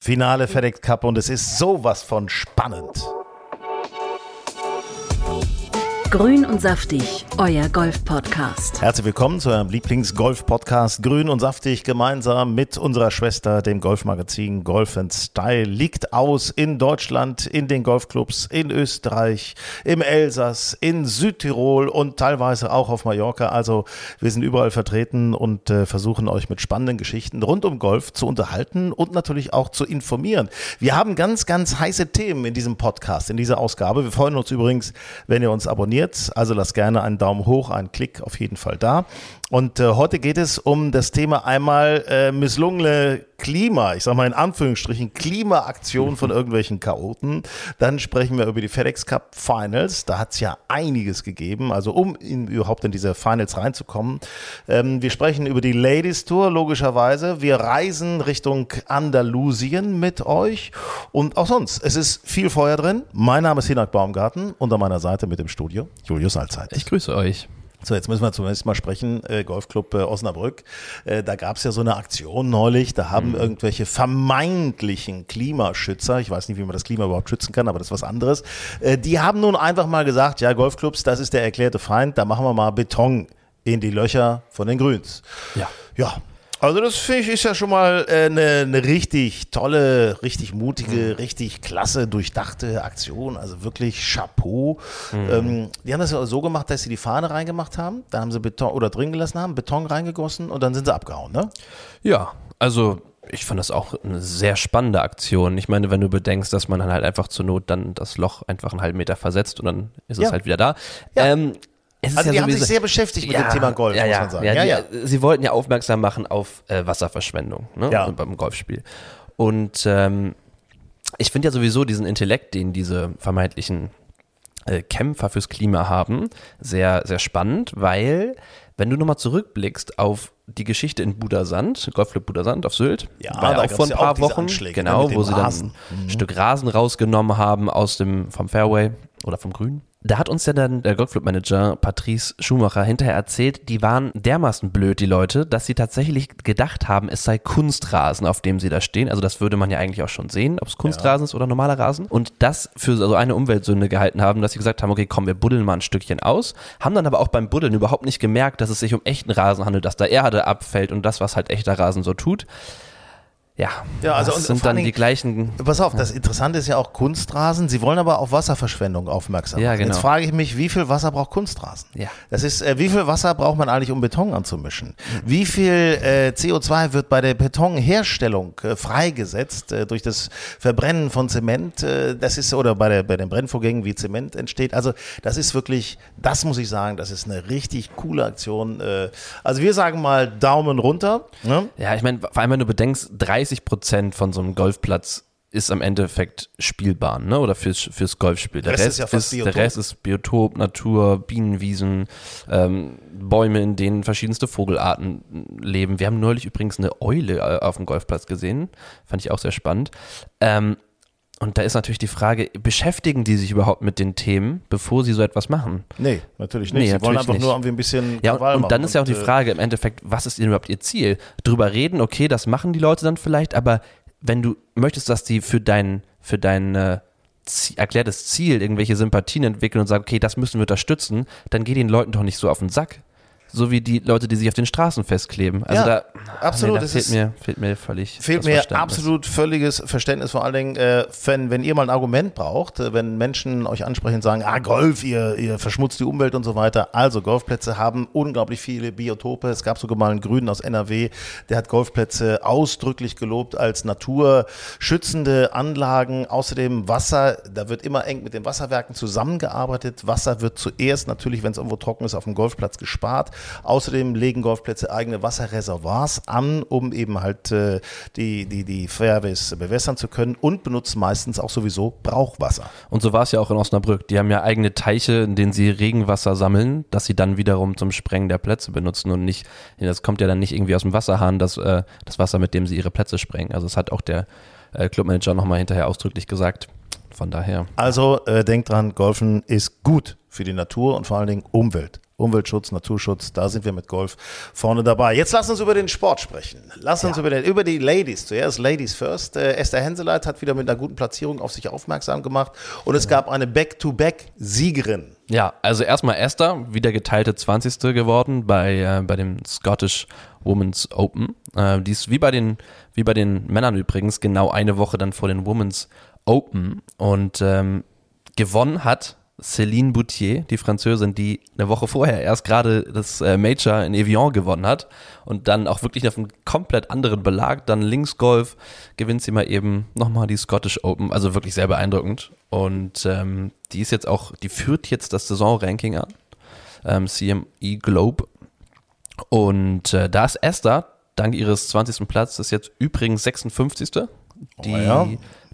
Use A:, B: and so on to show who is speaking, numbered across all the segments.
A: Finale FedEx Cup und es ist sowas von spannend.
B: Grün und saftig, euer Golf-Podcast.
A: Herzlich willkommen zu eurem Lieblings-Golf-Podcast Grün und Saftig gemeinsam mit unserer Schwester, dem Golfmagazin Golf Style. Liegt aus in Deutschland, in den Golfclubs, in Österreich, im Elsass, in Südtirol und teilweise auch auf Mallorca. Also wir sind überall vertreten und äh, versuchen euch mit spannenden Geschichten rund um Golf zu unterhalten und natürlich auch zu informieren. Wir haben ganz, ganz heiße Themen in diesem Podcast, in dieser Ausgabe. Wir freuen uns übrigens, wenn ihr uns abonniert. Also lasst gerne einen Daumen hoch, einen Klick auf jeden Fall da. Und äh, heute geht es um das Thema einmal äh, misslungene Klima, ich sag mal in Anführungsstrichen Klimaaktion von irgendwelchen Chaoten. Dann sprechen wir über die FedEx Cup Finals. Da hat es ja einiges gegeben, also um in, überhaupt in diese Finals reinzukommen. Ähm, wir sprechen über die Ladies Tour, logischerweise. Wir reisen Richtung Andalusien mit euch und auch sonst. Es ist viel Feuer drin. Mein Name ist Hinak Baumgarten und an meiner Seite mit dem Studio Julius Allzeit.
C: Ich grüße euch.
A: So, jetzt müssen wir zumindest mal sprechen, äh, Golfclub äh, Osnabrück. Äh, da gab es ja so eine Aktion neulich, da haben irgendwelche vermeintlichen Klimaschützer, ich weiß nicht, wie man das Klima überhaupt schützen kann, aber das ist was anderes, äh, die haben nun einfach mal gesagt, ja, Golfclubs, das ist der erklärte Feind, da machen wir mal Beton in die Löcher von den Grüns.
C: Ja.
A: Ja. Also das finde ich ist ja schon mal eine äh, ne, ne richtig tolle, richtig mutige, richtig klasse, durchdachte Aktion. Also wirklich Chapeau. Ähm, die haben das ja so gemacht, dass sie die Fahne reingemacht haben, dann haben sie Beton oder drin gelassen haben, Beton reingegossen und dann sind sie abgehauen, ne?
C: Ja, also ich fand das auch eine sehr spannende Aktion. Ich meine, wenn du bedenkst, dass man dann halt einfach zur Not dann das Loch einfach einen halben Meter versetzt und dann ist
A: Ja.
C: es halt wieder da.
A: Ja.
C: Ähm, es
A: Also
C: ja
A: die haben
C: sowieso-
A: sich sehr beschäftigt mit dem Thema Golf,
C: ja,
A: muss
C: ja,
A: man sagen.
C: Ja,
A: Ja,
C: die,
A: ja.
C: Sie wollten ja aufmerksam machen auf äh, Wasserverschwendung ne?
A: Ja.
C: beim Golfspiel. Und ähm, ich finde ja sowieso diesen Intellekt, den diese vermeintlichen äh, Kämpfer fürs Klima haben, sehr, sehr spannend, weil wenn du nochmal zurückblickst auf die Geschichte in Budersand, Golfclub Budersand auf Sylt,
A: Ja,
C: war ja auch vor ein
A: ja
C: paar Wochen,
A: Anschläge, ne,
C: genau, wo sie
A: Rasen.
C: dann ein Stück Rasen rausgenommen haben aus dem, vom Fairway oder vom Grün. Da hat uns ja dann der Golfclub-Manager Patrice Schumacher hinterher erzählt, die waren dermaßen blöd, die Leute, dass sie tatsächlich gedacht haben, es sei Kunstrasen, auf dem sie da stehen. Also das würde man ja eigentlich auch schon sehen, ob es Kunstrasen ist oder normaler Rasen. Und das für so eine Umweltsünde gehalten haben, dass sie gesagt haben, okay, komm, wir buddeln mal ein Stückchen aus. Haben dann aber auch beim Buddeln überhaupt nicht gemerkt, dass es sich um echten Rasen handelt, dass da Erde abfällt und das, was halt echter Rasen so tut. Ja,
A: Ja, also
C: das sind dann die
A: Dingen-
C: gleichen
A: Pass auf, das Interessante ist ja auch Kunstrasen. Sie wollen aber auf Wasserverschwendung aufmerksam
C: Ja,
A: machen. Jetzt
C: genau.
A: frage ich mich, wie viel Wasser braucht Kunstrasen?
C: Ja.
A: Das ist, äh, wie viel Wasser braucht man eigentlich, um Beton anzumischen? Wie viel äh, CO2 wird bei der Betonherstellung äh, freigesetzt äh, durch das Verbrennen von Zement? Äh, das ist oder bei der bei den Brennvorgängen, wie Zement entsteht. Also das ist wirklich, das muss ich sagen, das ist eine richtig coole Aktion. Äh, also wir sagen mal Daumen runter. Ne?
C: Ja, ich meine, vor allem, wenn du bedenkst, 30 Prozent von so einem Golfplatz ist am Endeffekt Spielbahn, ne? Oder fürs, fürs Golfspiel. Der,
A: Rest
C: Rest,
A: ist ja fast
C: der
A: Biotop.
C: Rest ist Biotop, Natur, Bienenwiesen, ähm, Bäume, in denen verschiedenste Vogelarten leben. Wir haben neulich übrigens eine Eule äh, auf dem Golfplatz gesehen. Fand ich auch sehr spannend. Ähm, und da ist natürlich die Frage, beschäftigen die sich überhaupt mit den Themen, bevor sie so etwas machen?
A: Nee, natürlich nicht.
C: Nee,
A: Sie wollen einfach
C: nicht.
A: nur irgendwie ein bisschen
C: Ja, und,
A: Krawall
C: und dann ist ja auch die
A: äh,
C: Frage im Endeffekt, was ist denn überhaupt ihr Ziel? Drüber reden, okay, das machen die Leute dann vielleicht, aber wenn du möchtest, dass die für dein, für dein äh, erklärtes Ziel irgendwelche Sympathien entwickeln und sagen, okay, das müssen wir unterstützen, dann geh den Leuten doch nicht so auf den Sack. So wie die Leute, die sich auf den Straßen festkleben. Also
A: Ja,
C: da,
A: absolut,
C: Nee, da fehlt mir, fehlt mir völlig
A: Fehlt mir
C: Verständnis.
A: absolut völliges Verständnis, vor allen Dingen, äh, wenn, wenn ihr mal ein Argument braucht, äh, wenn Menschen euch ansprechen und sagen, ah, Golf, ihr, ihr verschmutzt die Umwelt und so weiter. Also Golfplätze haben unglaublich viele Biotope. Es gab sogar mal einen Grünen aus NRW, der hat Golfplätze ausdrücklich gelobt als naturschützende Anlagen. Außerdem Wasser, da wird immer eng mit den Wasserwerken zusammengearbeitet. Wasser wird zuerst natürlich, wenn es irgendwo trocken ist, auf dem Golfplatz gespart. Außerdem legen Golfplätze eigene Wasserreservoirs an, um eben halt äh, die, die, die Fairways bewässern zu können und benutzen meistens auch sowieso Brauchwasser.
C: Und so war es ja auch in Osnabrück. Die haben ja eigene Teiche, in denen sie Regenwasser sammeln, das sie dann wiederum zum Sprengen der Plätze benutzen und nicht, das kommt ja dann nicht irgendwie aus dem Wasserhahn, das, äh, das Wasser, mit dem sie ihre Plätze sprengen. Also es hat auch der äh, Clubmanager nochmal hinterher ausdrücklich gesagt. Von daher.
A: Also äh, denkt dran, Golfen ist gut für die Natur und vor allen Dingen Umwelt. Umweltschutz, Naturschutz, da sind wir mit Golf vorne dabei. Jetzt lass uns über den Sport sprechen. Lass uns ja. über, den, über die Ladies. Zuerst Ladies first. Äh, Esther Henseleit hat wieder mit einer guten Platzierung auf sich aufmerksam gemacht und es gab eine Back-to-Back-Siegerin.
C: Ja, also erstmal Esther, wieder geteilte 20. geworden bei, äh, bei dem Scottish Women's Open. Äh, die ist wie bei, den, wie bei den Männern übrigens genau eine Woche dann vor den Women's Open und ähm, gewonnen hat Céline Boutier, die Französin, die eine Woche vorher erst gerade das äh, Major in Evian gewonnen hat und dann auch wirklich auf einem komplett anderen Belag, dann Linksgolf, gewinnt sie mal eben nochmal die Scottish Open, also wirklich sehr beeindruckend. Und ähm, die ist jetzt auch, die führt jetzt das Saisonranking an, ähm, CME Globe. Und äh, da ist Esther, dank ihres 20. Platzes, jetzt übrigens 56. Die oh ja.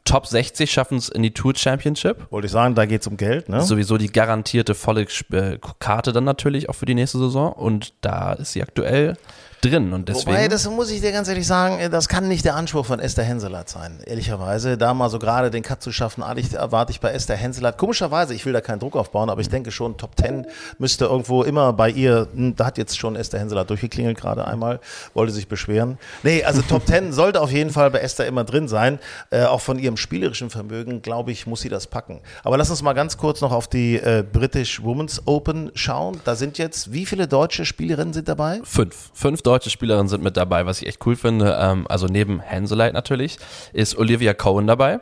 C: Top 60 schaffen es in die Tour Championship.
A: Wollte ich sagen, da geht es um Geld, ne?
C: Sowieso die garantierte volle äh, Karte dann natürlich auch für die nächste Saison. Und da ist sie aktuell drin. Und deswegen
A: Wobei, das muss ich dir ganz ehrlich sagen, äh, das kann nicht der Anspruch von Esther Henselert sein, ehrlicherweise. Da mal so gerade den Cut zu schaffen, erwarte ich bei Esther Henselert. Komischerweise, ich will da keinen Druck aufbauen, aber ich denke schon, Top 10 müsste irgendwo immer bei ihr, hm, da hat jetzt schon Esther Henselert durchgeklingelt gerade einmal, wollte sich beschweren. Nee, also Top 10 sollte auf jeden Fall bei Esther immer drin sein. Äh, auch von ihrem spielerischen Vermögen, glaube ich, muss sie das packen. Aber lass uns mal ganz kurz noch auf die äh, British Women's Open schauen. Da sind jetzt, wie viele deutsche Spielerinnen sind dabei?
C: Fünf. Fünf deutsche deutsche Spielerinnen sind mit dabei, was ich echt cool finde. Ähm, also neben Hanselite natürlich ist Olivia Cohen dabei.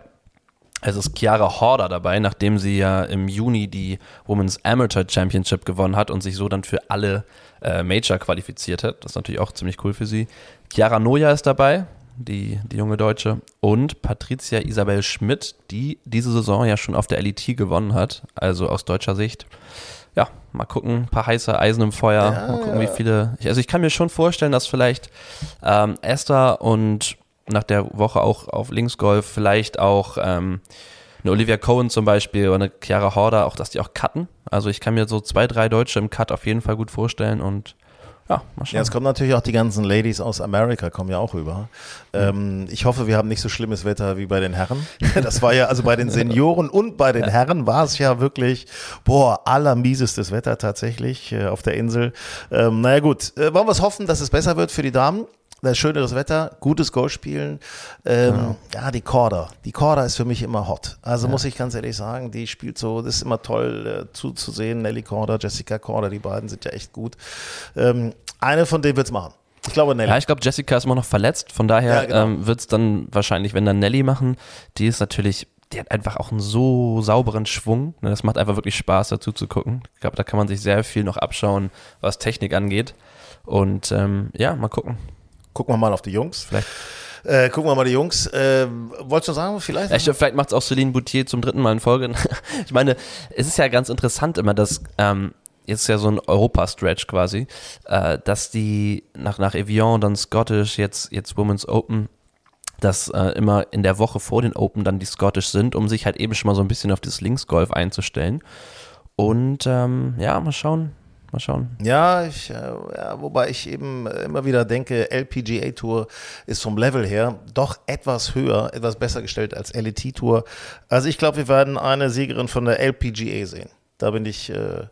C: Es ist Chiara Horder dabei, nachdem sie ja im Juni die Women's Amateur Championship gewonnen hat und sich so dann für alle äh, Major qualifiziert hat. Das ist natürlich auch ziemlich cool für sie. Chiara Noja ist dabei, die, die junge Deutsche. Und Patricia Isabel Schmidt, die diese Saison ja schon auf der LET gewonnen hat, also aus deutscher Sicht ja, mal gucken, ein paar heiße Eisen im Feuer, ja. mal gucken, wie viele. Also ich kann mir schon vorstellen, dass vielleicht ähm, Esther und nach der Woche auch auf Linksgolf vielleicht auch ähm, eine Olivia Cohen zum Beispiel oder eine Chiara Horder, auch dass die auch cutten. Also ich kann mir so zwei, drei Deutsche im Cut auf jeden Fall gut vorstellen und ja,
A: mal schauen. Ja, es kommen natürlich auch die ganzen Ladies aus Amerika, kommen ja auch rüber. Ähm, ich hoffe, wir haben nicht so schlimmes Wetter wie bei den Herren. Das war ja, also bei den Senioren und bei den Herren war es ja wirklich, boah, allermiesestes Wetter tatsächlich äh, auf der Insel. Ähm, naja gut, äh, wollen wir es hoffen, dass es besser wird für die Damen das schöneres Wetter, gutes Golf spielen. Ähm, ja. ja. die Korda. Die Korda ist für mich immer hot. Also ja. muss ich ganz ehrlich sagen, die spielt so, das ist immer toll äh, zuzusehen. Nelly Korda, Jessica Korda, die beiden sind ja echt gut. Ähm, eine von denen wird's machen. Ich glaube Nelly.
C: Ja, ich glaube, Jessica ist immer noch verletzt. Von daher ja, genau. ähm, wird es dann wahrscheinlich, wenn dann Nelly machen. Die ist natürlich, die hat einfach auch einen so sauberen Schwung. Ne, das macht einfach wirklich Spaß, dazu zu gucken. Ich glaube, da kann man sich sehr viel noch abschauen, was Technik angeht. Und ähm, ja, mal gucken.
A: Gucken wir mal auf die Jungs. Vielleicht. Äh, gucken wir mal die Jungs. Äh, wolltest du sagen, vielleicht?
C: Ja, ich, vielleicht macht es auch Celine Boutier zum dritten Mal in Folge. ich meine, es ist ja ganz interessant immer, dass ähm, jetzt ja so ein Europa-Stretch quasi, äh, dass die nach, nach Evian, dann Scottish, jetzt, jetzt Women's Open, dass äh, immer in der Woche vor den Open dann die Scottish sind, um sich halt eben schon mal so ein bisschen auf das Linksgolf einzustellen. Und ähm, ja, mal schauen, Mal schauen.
A: Ja, ich, äh, ja, wobei ich eben immer wieder denke, LPGA Tour ist vom Level her doch etwas höher, etwas besser gestellt als LET Tour. Also ich glaube, wir werden eine Siegerin von der LPGA sehen. Da bin ich äh,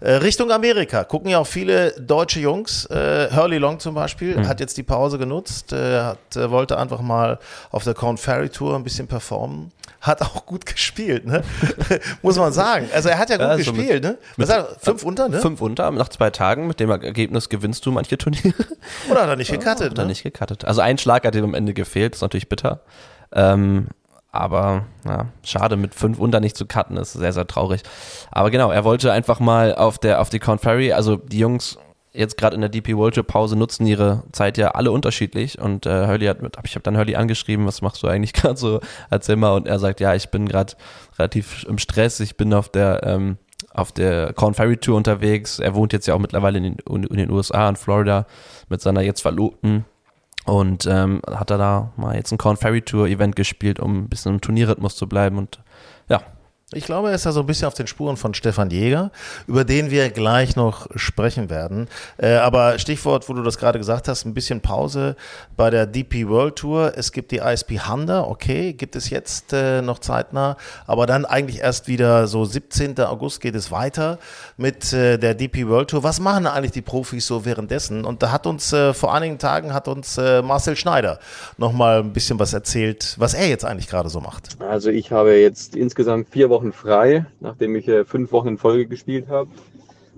A: äh, Richtung Amerika. Gucken ja auch viele deutsche Jungs. Äh, Hurley Long zum Beispiel mhm. hat jetzt die Pause genutzt, äh, hat, äh, wollte einfach mal auf der Corn Ferry Tour ein bisschen performen. Hat auch gut gespielt, ne? muss man sagen. Also er hat ja gut also gespielt, mit, ne? Was mit, hat fünf unter, ne?
C: Fünf unter, nach zwei Tagen. Mit dem Ergebnis gewinnst du manche Turniere.
A: Oder hat er nicht gecuttet?
C: Oder ne? nicht gecuttet. Also ein Schlag hat ihm am Ende gefehlt, ist natürlich bitter. Ähm, aber ja, schade, mit fünf unter nicht zu cutten, ist sehr, sehr traurig. Aber genau, er wollte einfach mal auf der auf die Corn Ferry, also die Jungs jetzt gerade in der DP World Tour Pause nutzen ihre Zeit ja alle unterschiedlich und äh, Hurley hat mit, ich habe dann Hurley angeschrieben, was machst du eigentlich gerade so, erzähl mal und er sagt, ja, ich bin gerade relativ im Stress, ich bin auf der ähm, auf der Corn Ferry Tour unterwegs. Er wohnt jetzt ja auch mittlerweile in den, in den USA, in Florida, mit seiner jetzt Verlobten. Und ähm, hat er da mal jetzt ein Corn Ferry Tour Event gespielt, um ein bisschen im Turnierrhythmus zu bleiben. Und ja,
A: ich glaube, er ist ja so ein bisschen auf den Spuren von Stefan Jäger, über den wir gleich noch sprechen werden. Äh, aber Stichwort, wo du das gerade gesagt hast, ein bisschen Pause bei der DP World Tour. Es gibt die ISP Honda, okay, gibt es jetzt äh, noch zeitnah, aber dann eigentlich erst wieder so 17. August geht es weiter mit äh, der DP World Tour. Was machen eigentlich die Profis so währenddessen? Und da hat uns äh, vor einigen Tagen hat uns äh, Marcel Schneider nochmal ein bisschen was erzählt, was er jetzt eigentlich gerade so macht.
D: Also ich habe jetzt insgesamt vier Wochen Wochen frei, nachdem ich äh, fünf Wochen in Folge gespielt habe.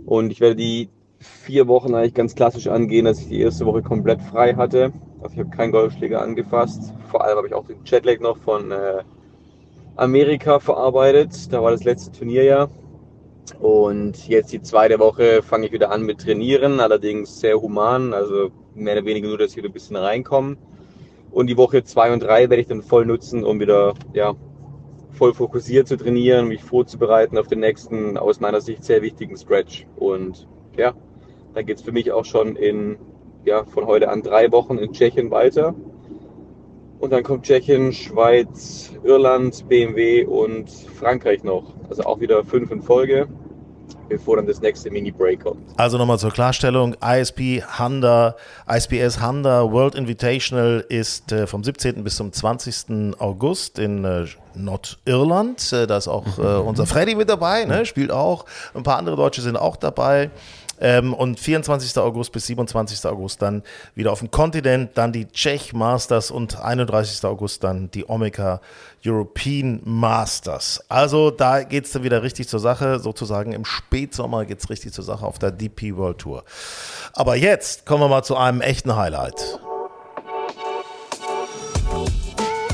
D: Und ich werde die vier Wochen eigentlich ganz klassisch angehen, dass ich die erste Woche komplett frei hatte. Also ich habe keinen Golfschläger angefasst. Vor allem habe ich auch den Jetlag noch von äh, Amerika verarbeitet. Da war das letzte Turnierjahr. Und jetzt die zweite Woche fange ich wieder an mit Trainieren, allerdings sehr human, also mehr oder weniger nur, dass ich wieder ein bisschen reinkomme. Und die Woche zwei und drei werde ich dann voll nutzen, um wieder ja, voll fokussiert zu trainieren, mich vorzubereiten auf den nächsten, aus meiner Sicht sehr wichtigen Stretch. Und ja, da geht es für mich auch schon in, ja, von heute an drei Wochen in Tschechien weiter. Und dann kommt Tschechien, Schweiz, Irland, BMW und Frankreich noch. Also auch wieder fünf in Folge bevor dann das nächste Mini-Break kommt.
A: Also nochmal zur Klarstellung, ISP Honda, ISPS Honda World Invitational ist äh, vom 17. bis zum 20. August in äh, Nordirland. Äh, da ist auch äh, unser Freddy mit dabei, ne? spielt auch. Ein paar andere Deutsche sind auch dabei. Ähm, und 24. August bis 27. August dann wieder auf dem Kontinent, dann die Czech Masters und 31. August dann die Omega European Masters. Also da geht es dann wieder richtig zur Sache, sozusagen im Spätsommer geht es richtig zur Sache auf der DP World Tour. Aber jetzt kommen wir mal zu einem echten Highlight.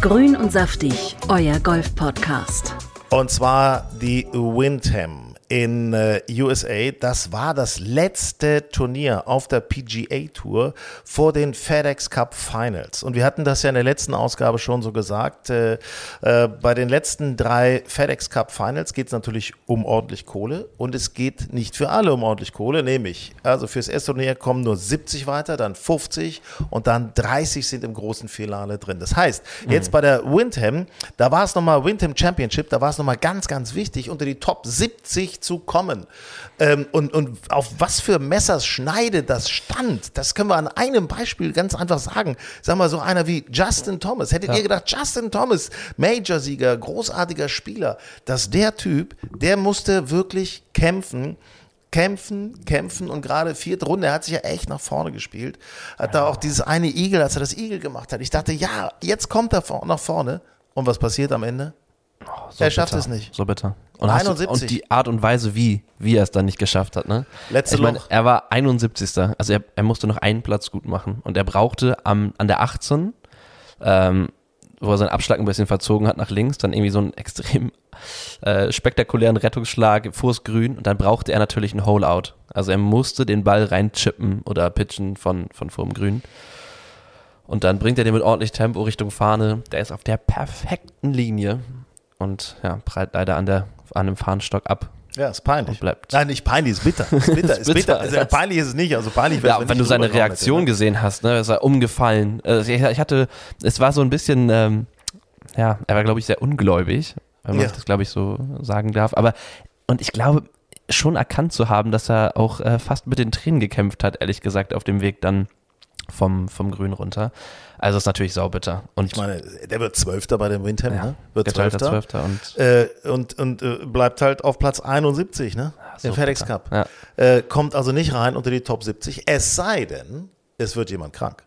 B: Grün und saftig, euer Golf-Podcast.
A: Und zwar die Windham in äh, USA. Das war das letzte Turnier auf der PGA Tour vor den FedEx Cup Finals. Und wir hatten das ja in der letzten Ausgabe schon so gesagt. Äh, äh, bei den letzten drei FedEx Cup Finals geht es natürlich um ordentlich Kohle und es geht nicht für alle um ordentlich Kohle, nämlich also fürs erste Turnier kommen nur 70 weiter, dann 50 und dann 30 sind im großen Finale drin. Das heißt, jetzt mhm. bei der Windham, da war es nochmal Windham Championship, da war es nochmal ganz, ganz wichtig, unter die Top 70 zu kommen. Ähm, und, und auf was für Messers Schneide das stand, das können wir an einem Beispiel ganz einfach sagen. Sag mal, so einer wie Justin Thomas. Hättet ja. ihr gedacht, Justin Thomas, Major-Sieger, großartiger Spieler, dass der Typ, der musste wirklich kämpfen kämpfen, kämpfen und gerade vierte Runde, er hat sich ja echt nach vorne gespielt. Hat ja. da auch dieses eine Igel, als er das Igel gemacht hat. Ich dachte, ja, jetzt kommt er nach vorne. Und was passiert am Ende?
C: Oh, so er schafft
A: es nicht.
C: So bitter. Und, 71. Du, und die Art und Weise, wie, wie er es dann nicht geschafft hat. Ne?
A: Letzte ich meine,
C: er war 71. Also er, er musste noch einen Platz gut machen. Und er brauchte am, an der 18, ähm, wo er seinen Abschlag ein bisschen verzogen hat nach links, dann irgendwie so einen extrem äh, spektakulären Rettungsschlag vors Grün und dann brauchte er natürlich ein Hole-Out. Also er musste den Ball reinchippen oder pitchen von, von vorm Grün. Und dann bringt er den mit ordentlich Tempo Richtung Fahne. Der ist auf der perfekten Linie und ja, prallt leider an, der, an dem Fahnenstock ab.
A: Ja, ist peinlich.
C: Bleibt.
A: Nein, nicht peinlich, ist bitter. Ist bitter, ist bitter. Also, peinlich ist es nicht. Also peinlich
C: ja, wenn, wenn du seine Reaktion hätte, ne? gesehen hast, ne, ist er umgefallen. Also ich, ich, hatte, es war so ein bisschen, ähm, ja, er war glaube ich sehr ungläubig, wenn man ja. das glaube ich so sagen darf. Aber und ich glaube schon erkannt zu haben, dass er auch äh, fast mit den Tränen gekämpft hat, ehrlich gesagt, auf dem Weg dann vom, vom Grün runter. Also ist natürlich saubitter. Und
A: ich meine, der wird Zwölfter bei dem Windham,
C: ja,
A: ne? Wird
C: Zwölfter. Zwölfter und,
A: äh, und, und äh, bleibt halt auf Platz 71, ne? So Im FedEx Cup. Ja. Äh, kommt also nicht rein unter die Top 70, es sei denn, es wird jemand krank.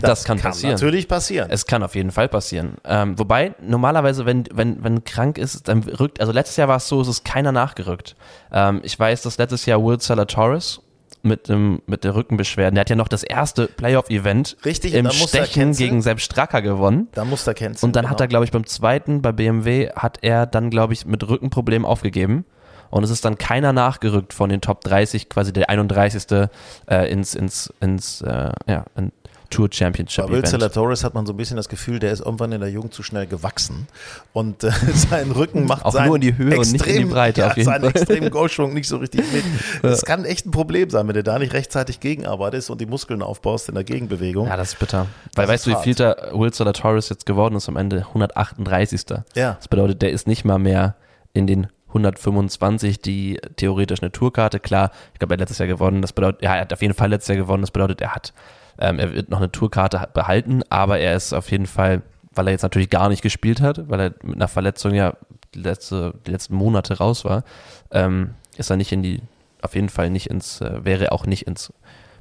C: Das, das kann, kann, passieren.
A: natürlich passieren.
C: Es kann auf jeden Fall passieren. Ähm, wobei, normalerweise, wenn, wenn, wenn krank ist, dann rückt, also letztes Jahr war es so, es ist keiner nachgerückt. Ähm, ich weiß, dass letztes Jahr Will Torres mit, dem, mit der Rückenbeschwerden. Der hat ja noch das erste Playoff-Event im Stechen gegen Sepp Stracker gewonnen.
A: Da muss er kennen.
C: Und dann genau. hat er, glaube ich, beim zweiten bei BMW hat er dann, glaube ich, mit Rückenproblemen aufgegeben. Und es ist dann keiner nachgerückt von den Top 30, quasi der 31. Äh, ins, ins, ins äh, ja, in Tour Championship
A: Bei Will
C: Event.
A: Zalatoris hat man so ein bisschen das Gefühl, der ist irgendwann in der Jugend zu schnell gewachsen und äh, sein Rücken macht
C: Auch
A: seinen
C: nur in die Höhe und nicht in die Breite
A: ja,
C: auf jeden
A: seinen
C: Fall.
A: extremen Golfschwung nicht so richtig mit. Das kann echt ein Problem sein, wenn du da nicht rechtzeitig gegenarbeitest und die Muskeln aufbaust in der Gegenbewegung.
C: Ja, das ist bitter. Weil
A: Das
C: weißt du, wie viel der Will Zalatoris jetzt geworden ist am Ende? 138.
A: Ja.
C: Das bedeutet, der ist nicht mal mehr in den 125, die theoretisch eine Tourkarte. Klar, ich glaube, er hat letztes Jahr gewonnen. Das bedeutet, ja, er hat auf jeden Fall letztes Jahr gewonnen. Das bedeutet, er hat, ähm, er wird noch eine Tourkarte behalten, aber er ist auf jeden Fall, weil er jetzt natürlich gar nicht gespielt hat, weil er mit einer Verletzung ja die, letzte, die letzten Monate raus war, ähm, ist er nicht in die, auf jeden Fall nicht ins, äh, wäre auch nicht ins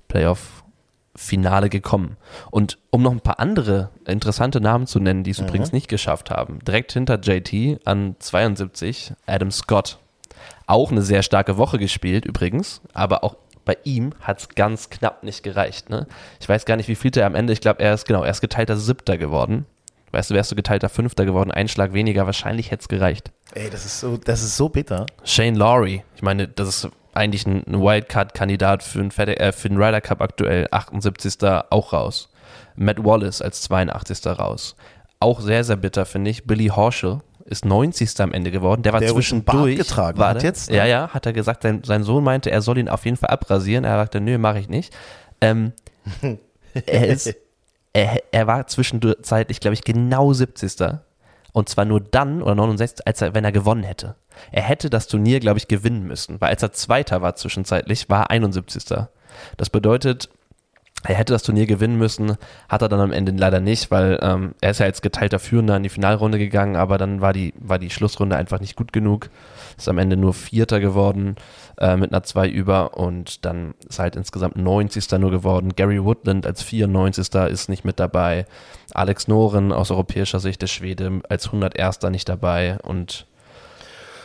C: Playoff Finale gekommen. Und um noch ein paar andere interessante Namen zu nennen, die es übrigens nicht geschafft haben, direkt hinter JT an 72 Adam Scott. Auch eine sehr starke Woche gespielt übrigens, aber auch bei ihm hat es ganz knapp nicht gereicht. Ne? Ich weiß gar nicht, wie viel er am Ende, ich glaube, er ist genau, er ist geteilter Siebter geworden. Weißt du, wärst du geteilter Fünfter geworden, ein Schlag weniger, wahrscheinlich hätte es gereicht.
A: Ey, das ist so, das ist so bitter.
C: Shane Lowry, ich meine, das ist eigentlich ein ein Wildcard-Kandidat für den, Fed äh, für den Ryder Cup aktuell, 78. auch raus. Matt Wallace als 82. raus. Auch sehr, sehr bitter, finde ich. Billy Horschel ist 90. am Ende geworden. Der war
A: Der Bart
C: zwischendurch.
A: getragen
C: war
A: hat jetzt, ne?
C: Ja, ja, hat er gesagt. Sein, sein Sohn meinte, er soll ihn auf jeden Fall abrasieren. Er sagte, nö, mache ich nicht. Ähm, er, ist, er, er war zwischenzeitlich, glaube ich, genau 70. Und zwar nur dann oder 69, als er, wenn er gewonnen hätte. Er hätte das Turnier, glaube ich, gewinnen müssen, weil als er Zweiter war zwischenzeitlich, war er 71. Das bedeutet, er hätte das Turnier gewinnen müssen, hat er dann am Ende leider nicht, weil ähm, er ist ja als geteilter Führender in die Finalrunde gegangen, aber dann war die, war die Schlussrunde einfach nicht gut genug. Ist am Ende nur Vierter geworden äh, mit einer 2 über und dann ist halt insgesamt 90. nur geworden. Gary Woodland als 94. ist nicht mit dabei. Alex Noren aus europäischer Sicht der Schwede als 101. nicht dabei und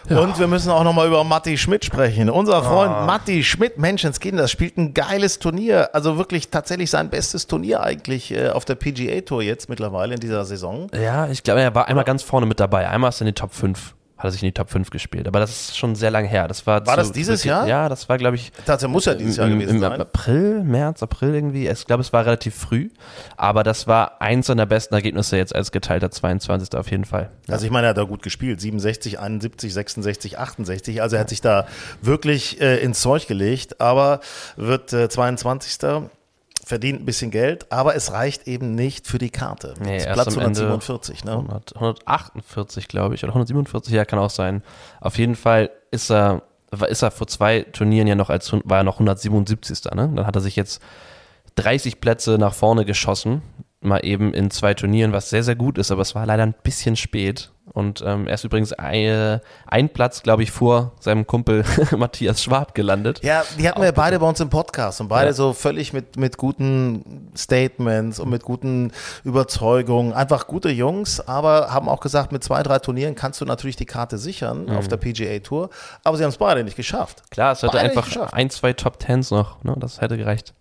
A: Und wir müssen auch nochmal über Matti Schmidt sprechen. Unser Freund Matti Schmidt, Menschenskinder, spielt ein geiles Turnier. Also wirklich tatsächlich sein bestes Turnier eigentlich äh, auf der PGA Tour jetzt mittlerweile in dieser Saison.
C: Ja, ich glaube, er war einmal ganz vorne mit dabei. Einmal ist er in die Top 5, hat er sich in die Top 5 gespielt. Aber das ist schon sehr lange her. Das war,
A: War das dieses Jahr?
C: Ja, das war, glaube ich,
A: Tatsächlich muss ja dieses Jahr
C: im,
A: gewesen
C: im
A: sein.
C: April, März, April irgendwie. Ich glaube, es war relativ früh. Aber das war eins seiner besten Ergebnisse jetzt als geteilter 22. auf jeden Fall.
A: Also ich meine, er hat da gut gespielt. 67, 71, 66, 68. Also er hat sich da wirklich äh, ins Zeug gelegt, aber wird äh, 22. Verdient ein bisschen Geld, aber es reicht eben nicht für die Karte.
C: Nee,
A: Platz
C: am Ende
A: 147, ne?
C: 100, 148, glaube ich, oder 147, ja, kann auch sein. Auf jeden Fall ist er, war- ist er vor zwei Turnieren ja noch als, war er noch 177. Ne? Dann hat er sich jetzt 30 Plätze nach vorne geschossen, mal eben in zwei Turnieren, was sehr, sehr gut ist, aber es war leider ein bisschen spät. Und ähm, er ist übrigens ein, ein Platz, glaube ich, vor seinem Kumpel Matthias Schwab gelandet.
A: Ja, die hatten wir beide bei uns im Podcast und beide
C: Ja.
A: so völlig mit, mit guten Statements und mit guten Überzeugungen. Einfach gute Jungs, aber haben auch gesagt, mit zwei, drei Turnieren kannst du natürlich die Karte sichern auf der PGA Tour, aber sie haben es beide nicht geschafft.
C: Klar, es hätte
A: Beide
C: einfach ein, zwei Top Tens noch, ne? das hätte gereicht.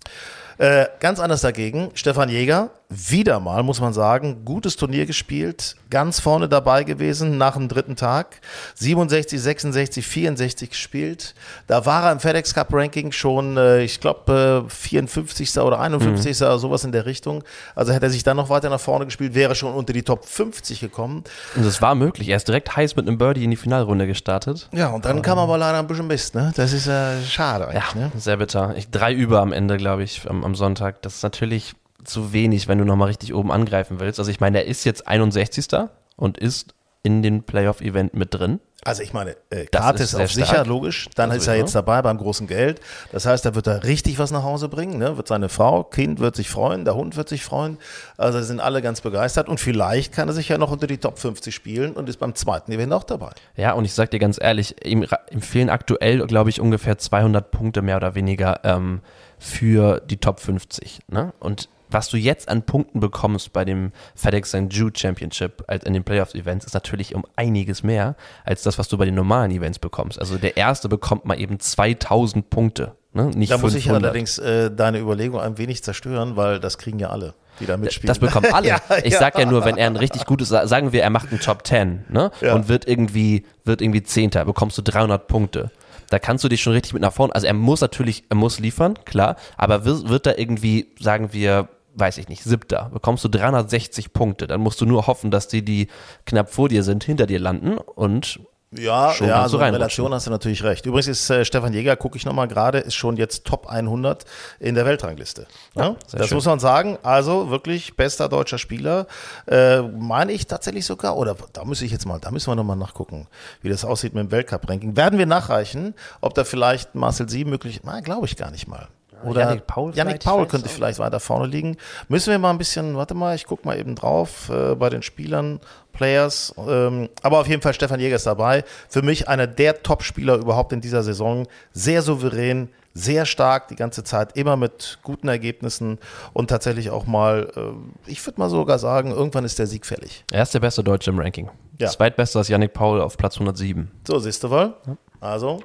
A: Äh, ganz anders dagegen, Stefan Jäger, wieder mal, muss man sagen, gutes Turnier gespielt, ganz vorne dabei gewesen nach dem dritten Tag, 67, 66, 64 gespielt. Da war er im FedEx Cup Ranking schon, äh, ich glaube, äh, 54. oder 51. oder sowas in der Richtung. Also hätte er sich dann noch weiter nach vorne gespielt, wäre schon unter die Top 50 gekommen.
C: Und es war möglich. Er ist direkt heiß mit einem Birdie in die Finalrunde gestartet.
A: Ja, und dann kam aber leider ein bisschen Mist, ne? Das ist äh, schade
C: Ja,
A: ne?
C: sehr bitter. Ich, drei über am Ende, glaube ich, am, am Sonntag. Das ist natürlich zu wenig, wenn du nochmal richtig oben angreifen willst. Also ich meine, er ist jetzt 61. und ist in dem Playoff-Event mit drin.
A: Also ich meine, äh, Karte
C: ist
A: auf sicher,
C: stark.
A: logisch. Dann
C: Also,
A: ist er
C: ja.
A: jetzt dabei beim großen Geld. Das heißt, er wird da richtig was nach Hause bringen. Ne? Wird seine Frau, Kind wird sich freuen, der Hund wird sich freuen. Also sind alle ganz begeistert. Und vielleicht kann er sich ja noch unter die Top 50 spielen und ist beim zweiten Event auch dabei.
C: Ja, und ich sag dir ganz ehrlich, ihm, ihm fehlen aktuell, glaube ich, ungefähr 200 Punkte mehr oder weniger ähm, für die Top 50. Ne? Und was du jetzt an Punkten bekommst bei dem FedEx St. Jude Championship als in den Playoffs-Events ist natürlich um einiges mehr als das, was du bei den normalen Events bekommst. Also der erste bekommt mal eben 2000 Punkte, ne? nicht
A: Da muss ich
C: 500.
A: allerdings äh, deine Überlegung ein wenig zerstören, weil das kriegen ja alle, die da mitspielen.
C: Das bekommen alle.
A: Ja,
C: ich
A: ja.
C: sag ja nur, wenn er ein richtig gutes, sagen wir, er macht einen Top 10, ne?
A: Ja.
C: Und wird irgendwie, wird irgendwie Zehnter, bekommst du 300 Punkte. Da kannst du dich schon richtig mit nach vorne, also er muss natürlich, er muss liefern, klar, aber wird, wird da irgendwie, sagen wir, weiß ich nicht, siebter, bekommst du 360 Punkte. Dann musst du nur hoffen, dass die, die knapp vor dir sind, hinter dir landen und
A: Ja,
C: Schon
A: ja, also in. Relation hast du natürlich recht. Übrigens ist äh, Stefan Jäger, gucke ich nochmal gerade, ist schon jetzt Top 100 in der Weltrangliste. Ja,
C: sehr
A: das
C: schön.
A: muss man sagen. Also wirklich bester deutscher Spieler. Äh, meine ich tatsächlich sogar, oder da muss ich jetzt mal, da müssen wir nochmal nachgucken, wie das aussieht mit dem Weltcup-Ranking. Werden wir nachreichen, ob da vielleicht Marcel Sieben möglich, na, glaube ich gar nicht mal. Oder
C: Yannick Paul
A: Yannick Paul
C: weiß
A: könnte
C: auch
A: vielleicht weiter vorne liegen. Müssen wir mal ein bisschen, warte mal, ich gucke mal eben drauf äh, bei den Spielern, Players. Ähm, aber auf jeden Fall Stefan Jäger ist dabei. Für mich einer der Top-Spieler überhaupt in dieser Saison. Sehr souverän, sehr stark die ganze Zeit, immer mit guten Ergebnissen und tatsächlich auch mal, äh, ich würde mal sogar sagen, irgendwann ist der Sieg fällig.
C: er ist der beste Deutsche im Ranking.
A: Ja.
C: Zweitbester ist Yannick Paul auf Platz 107.
A: So, siehst du wohl. Also,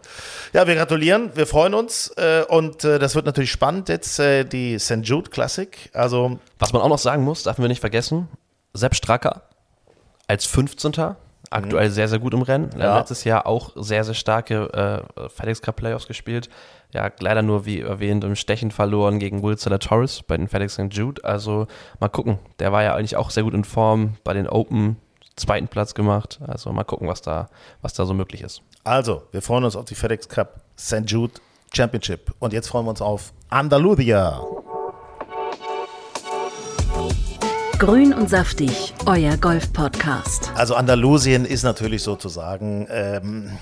A: ja, wir gratulieren, wir freuen uns äh, und äh, das wird natürlich spannend jetzt, äh, die St. Jude Classic. Also,
C: Was man auch noch sagen muss, darf wir nicht vergessen, Sepp Stracker als 15. Aktuell sehr, sehr gut im Rennen.
A: Ja.
C: Letztes Jahr auch sehr, sehr starke äh, FedEx Cup Playoffs gespielt. Ja, leider nur, wie erwähnt, im Stechen verloren gegen Will Torres bei den FedEx St. Jude. Also mal gucken. Der war ja eigentlich auch sehr gut in Form bei den Open. Zweiten Platz gemacht. Also mal gucken, was da, was da so möglich ist.
A: Also, wir freuen uns auf die FedEx Cup St. Jude Championship. Und jetzt freuen wir uns auf Andalusia.
B: Grün und saftig, euer Golf-Podcast.
A: Also Andalusien ist natürlich sozusagen ähm,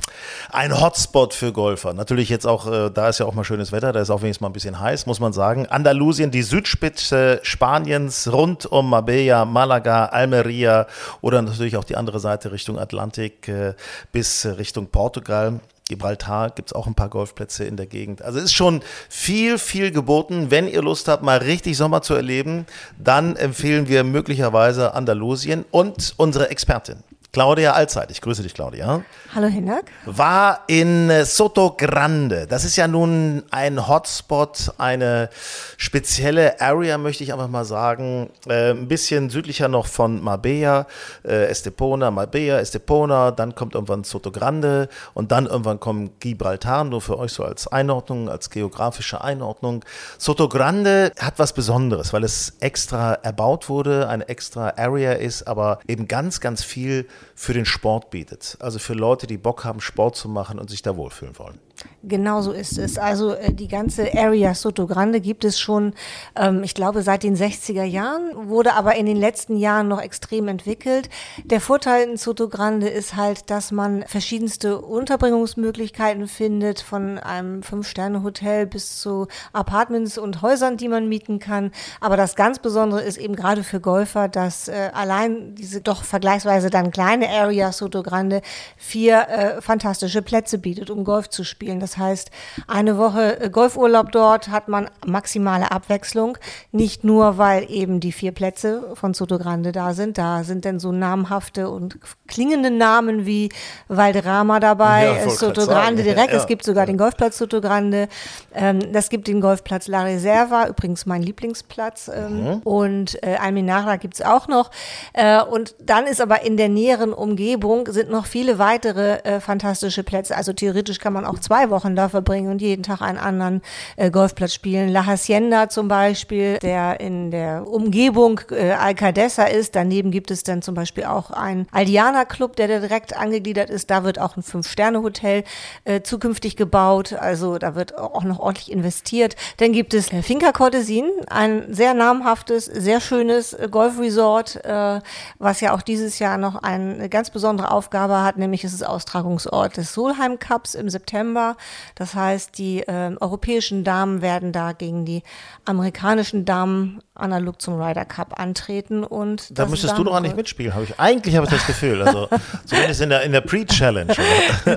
A: ein Hotspot für Golfer. Natürlich jetzt auch, äh, da ist ja auch mal schönes Wetter, da ist auch wenigstens mal ein bisschen heiß, muss man sagen. Andalusien, die Südspitze Spaniens, rund um Marbella, Malaga, Almeria oder natürlich auch die andere Seite Richtung Atlantik äh, bis Richtung Portugal. Gibraltar gibt es auch ein paar Golfplätze in der Gegend. Also es ist schon viel, viel geboten. Wenn ihr Lust habt, mal richtig Sommer zu erleben, dann empfehlen wir möglicherweise Andalusien und unsere Expertin. Claudia Allzeit, ich grüße dich, Claudia,
E: Hallo Hinak.
A: war in äh, Soto Grande. Das ist ja nun ein Hotspot, eine spezielle Area, möchte ich einfach mal sagen. Äh, ein bisschen südlicher noch von Marbella, äh, Estepona, Marbella, Estepona. Dann kommt irgendwann Soto Grande und dann irgendwann kommt Gibraltar, nur für euch so als Einordnung, als geografische Einordnung. Soto Grande hat was Besonderes, weil es extra erbaut wurde, eine extra Area ist, aber eben ganz, ganz viel für den Sport bietet. Also für Leute, die Bock haben, Sport zu machen und sich da wohlfühlen wollen.
E: Genau so ist es. Also äh, die ganze Area Soto Grande gibt es schon, ähm, ich glaube, seit den 60er Jahren, wurde aber in den letzten Jahren noch extrem entwickelt. Der Vorteil in Soto Grande ist halt, dass man verschiedenste Unterbringungsmöglichkeiten findet, von einem Fünf-Sterne-Hotel bis zu Apartments und Häusern, die man mieten kann. Aber das ganz Besondere ist eben gerade für Golfer, dass äh, allein diese doch vergleichsweise dann kleine Area Soto Grande vier äh, fantastische Plätze bietet, um Golf zu spielen. Das heißt, eine Woche äh, Golfurlaub dort hat man maximale Abwechslung. Nicht nur, weil eben die vier Plätze von Soto Grande da sind. Da sind dann so namhafte und klingende Namen wie Valderrama dabei,
A: Ja,
E: äh, Soto Grande direkt.
A: ja.
E: Es gibt sogar den Golfplatz Soto Grande. Ähm, das gibt den Golfplatz La Reserva, übrigens mein Lieblingsplatz. Ähm, Und äh, Almenara gibt's auch noch. Äh, und dann ist aber in der näheren Umgebung sind noch viele weitere äh, fantastische Plätze. Also theoretisch kann man auch zwei Wochen da verbringen und jeden Tag einen anderen äh, Golfplatz spielen. La Hacienda zum Beispiel, der in der Umgebung äh, Alcadesa ist. Daneben gibt es dann zum Beispiel auch einen Aldiana Club, der direkt angegliedert ist. Da wird auch ein Fünf-Sterne-Hotel äh, zukünftig gebaut. Also da wird auch noch ordentlich investiert. Dann gibt es äh, Finca Cortesin, ein sehr namhaftes, sehr schönes äh, Golfresort, äh, was ja auch dieses Jahr noch eine ganz besondere Aufgabe hat, nämlich ist es Austragungsort des Solheim Cups im September. Das heißt, die äh, europäischen Damen werden da gegen die amerikanischen Damen analog zum Ryder Cup antreten und
A: Da müsstest du doch eigentlich mitspielen. Habe ich, eigentlich habe ich das Gefühl. Also zumindest in der, in der Pre-Challenge.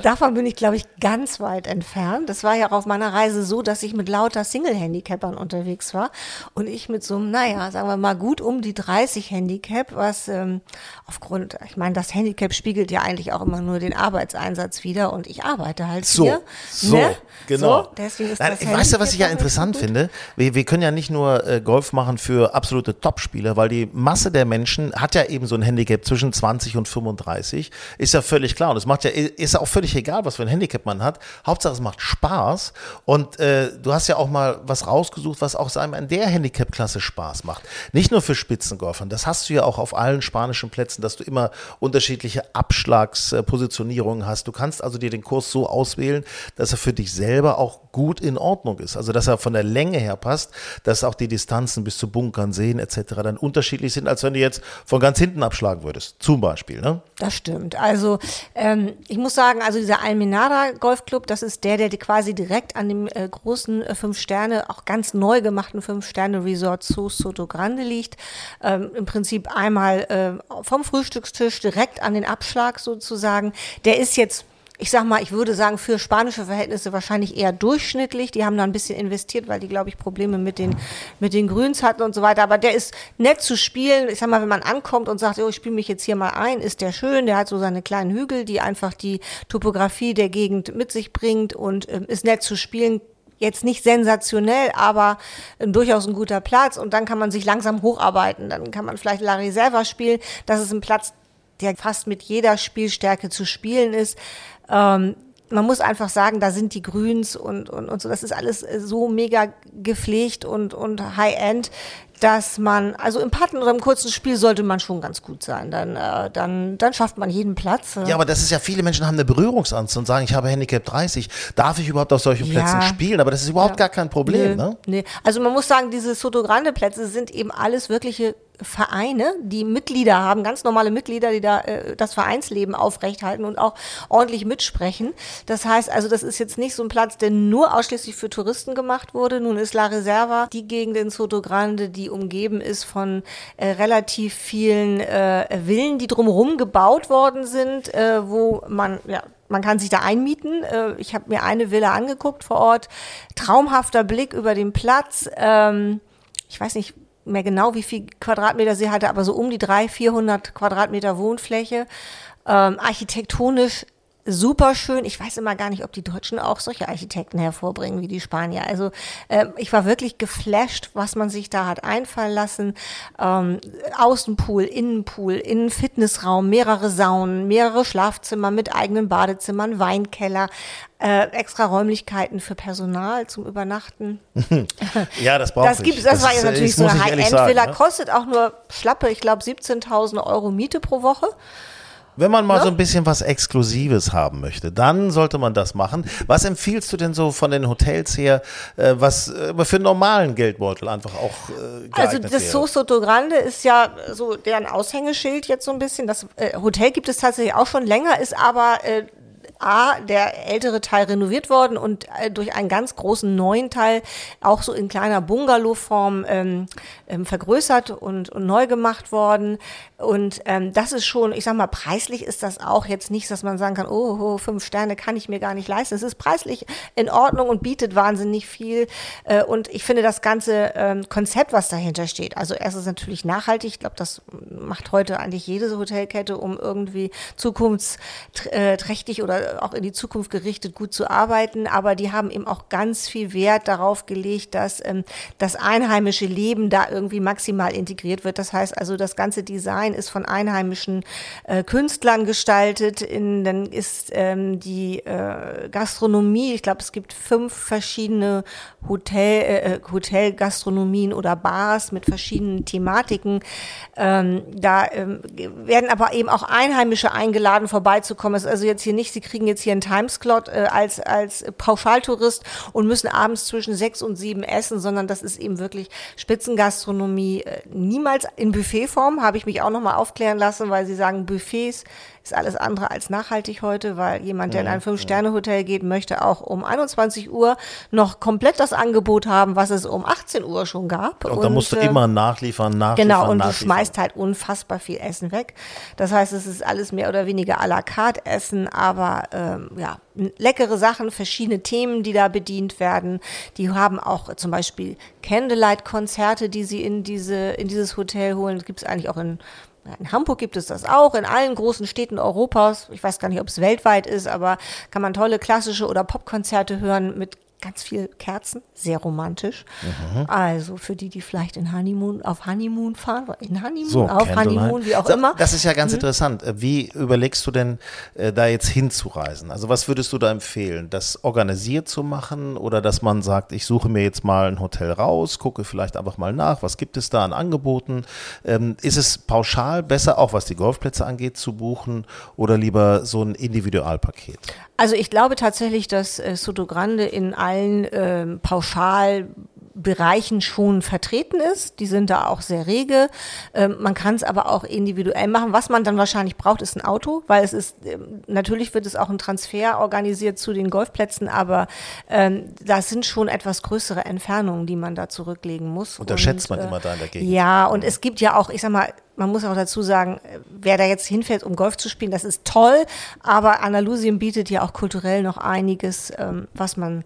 E: Davon bin ich, glaube ich, ganz weit entfernt. Das war ja auch auf meiner Reise so, dass ich mit lauter Single-Handicappern unterwegs war und ich mit so einem, naja, sagen wir mal gut um die 30 Handicap, was ähm, aufgrund, ich meine, das Handicap spiegelt ja eigentlich auch immer nur den Arbeitseinsatz wider und ich arbeite halt
A: So,
E: hier.
A: So,
E: ne?
A: genau.
E: So, deswegen ist
A: Nein,
E: das
A: weißt du, was ich ja interessant finde? Wir, wir können ja nicht nur äh, Golf machen für absolute Topspieler, weil die Masse der Menschen hat ja eben so ein Handicap zwischen 20 und 35. Ist ja völlig klar. Und es macht ja, ist ja auch völlig egal, was für ein Handicap man hat. Hauptsache, es macht Spaß. Und äh, du hast ja auch mal was rausgesucht, was auch einem in der Handicap-Klasse Spaß macht. Nicht nur für Spitzengolfern. Das hast du ja auch auf allen spanischen Plätzen, dass du immer unterschiedliche Abschlagspositionierungen hast. Du kannst also dir den Kurs so auswählen, dass er für dich selber auch gut in Ordnung ist. Also dass er von der Länge her passt, dass auch die Distanzen bis zu Bunkern, Seen etc. dann unterschiedlich sind, als wenn du jetzt von ganz hinten abschlagen würdest. Zum Beispiel. Ne?
E: Das stimmt. Also ähm, ich muss sagen, also dieser Almenara Golfclub, das ist der, der quasi direkt an dem äh, großen äh, fünf Sterne, auch ganz neu gemachten fünf Sterne Resort zu Soto Grande liegt. Ähm, Im Prinzip einmal äh, vom Frühstückstisch direkt an den Abschlag sozusagen. Der ist jetzt ich sag mal, ich würde sagen, für spanische Verhältnisse wahrscheinlich eher durchschnittlich. Die haben da ein bisschen investiert, weil die, glaube ich, Probleme mit den, mit den Grüns hatten und so weiter. Aber der ist nett zu spielen. Ich sag mal, wenn man ankommt und sagt, oh, ich spiele mich jetzt hier mal ein, ist der schön. Der hat so seine kleinen Hügel, die einfach die Topografie der Gegend mit sich bringt und ähm, ist nett zu spielen. Jetzt nicht sensationell, aber ähm, durchaus ein guter Platz. Und dann kann man sich langsam hocharbeiten. Dann kann man vielleicht La Reserva spielen. Das ist ein Platz, der fast mit jeder Spielstärke zu spielen ist. Ähm, man muss einfach sagen, da sind die Grüns und, und, und so, das ist alles äh, so mega gepflegt und, und High-End, dass man, also im Patten oder im kurzen Spiel sollte man schon ganz gut sein. Dann, äh, dann, dann schafft man jeden Platz.
A: Ja, aber das ist ja, viele Menschen haben eine Berührungsangst und sagen, ich habe Handicap 30. Darf ich überhaupt auf solchen Plätzen
E: Ja.
A: spielen? Aber das ist überhaupt
E: Ja.
A: gar kein Problem.
E: Nee,
A: Ne?
E: nee. Also man muss sagen, diese Soto Grande Plätze sind eben alles wirkliche Vereine, die Mitglieder haben, ganz normale Mitglieder, die da äh, das Vereinsleben aufrechthalten und auch ordentlich mitsprechen. Das heißt also, das ist jetzt nicht so ein Platz, der nur ausschließlich für Touristen gemacht wurde. Nun ist La Reserva die Gegend in Soto Grande, die umgeben ist von äh, relativ vielen äh, Villen, die drumherum gebaut worden sind, äh, wo man ja man kann sich da einmieten. Äh, Ich habe mir eine Villa angeguckt vor Ort. Traumhafter Blick über den Platz. Ähm, Ich weiß nicht mehr genau, wie viel Quadratmeter sie hatte, aber so um die 300, 400 Quadratmeter Wohnfläche. Ähm, Architektonisch super schön. Ich weiß immer gar nicht, ob die Deutschen auch solche Architekten hervorbringen wie die Spanier. Also ähm, ich war wirklich geflasht, was man sich da hat einfallen lassen. Ähm, Außenpool, Innenpool, Innenfitnessraum, mehrere Saunen, mehrere Schlafzimmer mit eigenen Badezimmern, Weinkeller, äh, extra Räumlichkeiten für Personal zum Übernachten.
A: Ja, das brauche
E: Das gibt's, das, war
A: ist,
E: jetzt
A: äh,
E: natürlich
A: das
E: so eine High-End-Villa,
A: ne?
E: kostet auch nur schlappe, ich glaube 17.000 Euro Miete pro Woche.
A: Wenn man mal
E: Ne?
A: so ein bisschen was Exklusives haben möchte, dann sollte man das machen. Was empfiehlst du denn so von den Hotels her, äh, was äh, für einen normalen Geldbeutel einfach auch äh, geeignet
E: Also das
A: wäre?
E: So Soto Grande ist ja so deren Aushängeschild jetzt so ein bisschen. Das äh, Hotel gibt es tatsächlich auch schon länger, ist aber A, der ältere Teil renoviert worden und äh, durch einen ganz großen neuen Teil auch so in kleiner Bungalow-Form ähm, ähm, vergrößert und, und neu gemacht worden. Und ähm, das ist schon, ich sag mal, preislich ist das auch jetzt nicht, dass man sagen kann, oh, oh, fünf Sterne kann ich mir gar nicht leisten. Es ist preislich in Ordnung und bietet wahnsinnig viel. Äh, und ich finde das ganze ähm, Konzept, was dahinter steht, also erstens natürlich nachhaltig. Ich glaube, das macht heute eigentlich jede Hotelkette, um irgendwie zukunftsträchtig oder auch in die Zukunft gerichtet gut zu arbeiten. Aber die haben eben auch ganz viel Wert darauf gelegt, dass ähm, das einheimische Leben da irgendwie maximal integriert wird. Das heißt also, das ganze Design ist von einheimischen äh, Künstlern gestaltet. In, dann ist ähm, die äh, Gastronomie, ich glaube, es gibt fünf verschiedene Hotel, äh, Hotelgastronomien oder Bars mit verschiedenen Thematiken. Ähm, da ähm, werden aber eben auch Einheimische eingeladen, vorbeizukommen. Es ist also jetzt hier nicht, sie kriegen jetzt hier einen Timeslot äh, als, als Pauschaltourist und müssen abends zwischen sechs und sieben essen, sondern das ist eben wirklich Spitzengastronomie. Äh, niemals in Buffetform, habe ich mich auch nochmal aufklären lassen, weil sie sagen, Buffets ist alles andere als nachhaltig heute, weil jemand, der in ein Fünf-Sterne-Hotel geht, möchte auch um 21 Uhr noch komplett das Angebot haben, was es um 18 Uhr schon gab.
A: Und da musst du
E: äh,
A: immer nachliefern, nachliefern,
E: Genau, und du
A: nachliefern.
E: schmeißt halt unfassbar viel Essen weg. Das heißt, es ist alles mehr oder weniger à la carte Essen, aber ähm, ja, leckere Sachen, verschiedene Themen, die da bedient werden. Die haben auch zum Beispiel Candlelight-Konzerte, die sie in diese in dieses Hotel holen. Das gibt es eigentlich auch in in Hamburg gibt es das auch, in allen großen Städten Europas. Ich weiß gar nicht, ob es weltweit ist, aber kann man tolle klassische oder Popkonzerte hören mit ganz viel Kerzen, sehr romantisch. Mhm. Also für die, die vielleicht in Honeymoon, auf Honeymoon fahren, in Honeymoon,
A: so,
E: auf Honeymoon, wie auch
A: so,
E: immer.
A: Das ist ja ganz mhm. interessant. Äh, wie überlegst du denn, äh, da jetzt hinzureisen? Also was würdest du da empfehlen? Das organisiert zu machen oder dass man sagt, ich suche mir jetzt mal ein Hotel raus, gucke vielleicht einfach mal nach, was gibt es da an Angeboten? Ähm, ist es pauschal besser, auch was die Golfplätze angeht, zu buchen oder lieber so ein Individualpaket?
E: Also ich glaube tatsächlich, dass äh, Soto Grande in allen äh, pauschal Bereichen schon vertreten ist. Die sind da auch sehr rege. Ähm, man kann es aber auch individuell machen. Was man dann wahrscheinlich braucht, ist ein Auto, weil es ist, ähm, natürlich wird es auch ein Transfer organisiert zu den Golfplätzen, aber ähm, das sind schon etwas größere Entfernungen, die man da zurücklegen muss.
A: Unterschätzt und, man äh, immer da in der Gegend.
E: Ja, und es gibt ja auch, ich sag mal, man muss auch dazu sagen, wer da jetzt hinfährt, um Golf zu spielen, das ist toll, aber Andalusien bietet ja auch kulturell noch einiges, ähm, was man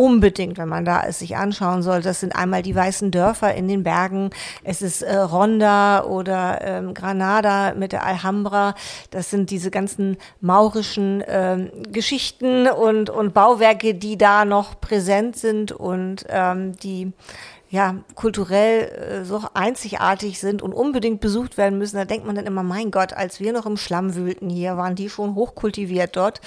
E: unbedingt, wenn man da es sich anschauen soll. Das sind einmal die weißen Dörfer in den Bergen, es ist äh, Ronda oder ähm, Granada mit der Alhambra. Das sind diese ganzen maurischen ähm, Geschichten und, und Bauwerke, die da noch präsent sind und ähm, die ja, kulturell äh, so einzigartig sind und unbedingt besucht werden müssen, da denkt man dann immer, mein Gott, als wir noch im Schlamm wühlten hier, waren die schon hochkultiviert dort.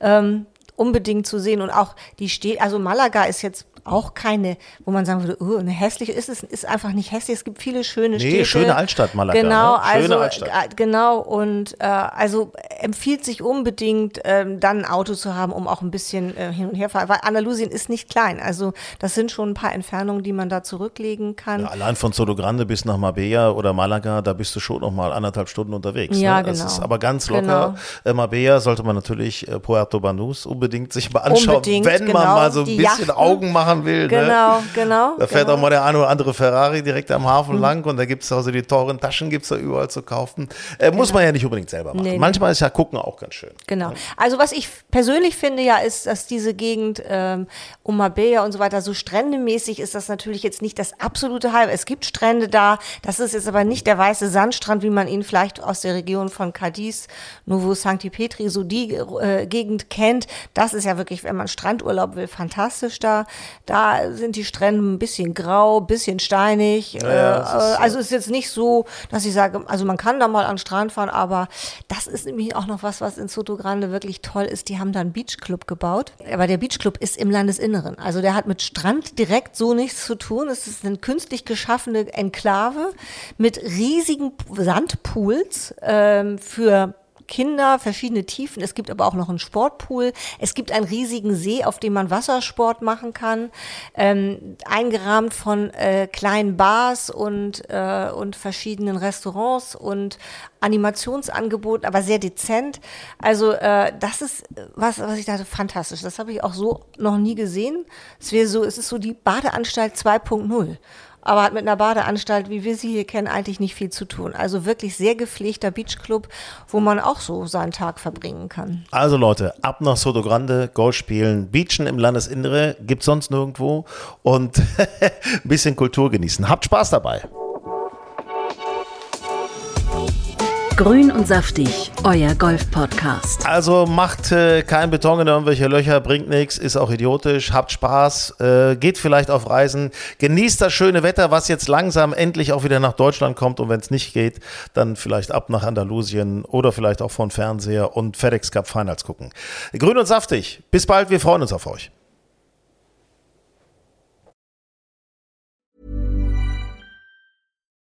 E: Ähm, unbedingt zu sehen und auch die steht, also Malaga ist jetzt auch keine, wo man sagen würde, oh, eine hässliche ist es, ist einfach nicht hässlich. Es gibt viele schöne nee, Städte.
A: schöne Altstadt Malaga.
E: Genau,
A: ne?
E: schöne also Altstadt. Äh, genau und äh, also empfiehlt sich unbedingt ähm, dann ein Auto zu haben, um auch ein bisschen äh, hin und her fahren, weil Andalusien ist nicht klein. Also das sind schon ein paar Entfernungen, die man da zurücklegen kann.
A: Ja, allein von Soto Grande bis nach Marbella oder Malaga, da bist du schon noch mal anderthalb Stunden unterwegs.
E: Ja,
A: ne?
E: genau.
A: Das ist aber ganz locker. Genau. Äh, Marbella sollte man natürlich äh, Puerto Banús unbedingt sich mal anschauen, unbedingt, wenn genau, man mal so ein bisschen. Augen machen will.
E: Ne? Genau.
A: Ne?
E: Genau.
A: Da fährt
E: genau.
A: auch mal der eine oder andere Ferrari direkt am Hafen mhm. lang und da gibt es also die teuren Taschen, gibt es da überall zu kaufen. Äh, muss genau. man ja nicht unbedingt selber machen. Nee, Manchmal ist ja gucken auch ganz schön.
E: Genau. Also was ich persönlich finde ja, ist, dass diese Gegend ähm, um Marbella und so weiter so strändemäßig ist das natürlich jetzt nicht das absolute Halb. Es gibt Strände da, das ist jetzt aber nicht der weiße Sandstrand, wie man ihn vielleicht aus der Region von Cadiz, Novo Sancti Petri, so die äh, Gegend kennt. Das ist ja wirklich, wenn man Strandurlaub will, fantastisch da. Da sind die Strände ein bisschen grau, bisschen steinig. Ja, äh, ist also ist jetzt nicht so, dass ich sage, also man kann da mal an den Strand fahren, aber das ist nämlich auch noch was, was in Soto Grande wirklich toll ist. Die haben da einen Beachclub gebaut. Aber der Beachclub ist im Landesinneren. Also der hat mit Strand direkt so nichts zu tun. Es ist eine künstlich geschaffene Enklave mit riesigen Sandpools ähm, für Kinder, verschiedene Tiefen. Es gibt aber auch noch einen Sportpool. Es gibt einen riesigen See, auf dem man Wassersport machen kann, ähm, eingerahmt von äh, kleinen Bars und, äh, und verschiedenen Restaurants und Animationsangeboten, aber sehr dezent. Also äh, das ist was, was ich dachte, fantastisch. Das habe ich auch so noch nie gesehen. Es wäre so, es ist so die Badeanstalt 2.0 aber hat mit einer Badeanstalt, wie wir sie hier kennen, eigentlich nicht viel zu tun. Also wirklich sehr gepflegter Beachclub, wo man auch so seinen Tag verbringen kann.
A: Also Leute, ab nach Soto Grande, Golf spielen, Beachen im Landesinnere, gibt sonst nirgendwo und ein bisschen Kultur genießen. Habt Spaß dabei.
B: Grün und saftig, euer Golf-Podcast.
A: Also macht äh, kein Beton in irgendwelche Löcher, bringt nichts, ist auch idiotisch, habt Spaß, äh, geht vielleicht auf Reisen, genießt das schöne Wetter, was jetzt langsam endlich auch wieder nach Deutschland kommt und wenn es nicht geht, dann vielleicht ab nach Andalusien oder vielleicht auch von Fernseher und FedEx Cup Finals gucken. Grün und saftig, bis bald, wir freuen uns auf euch.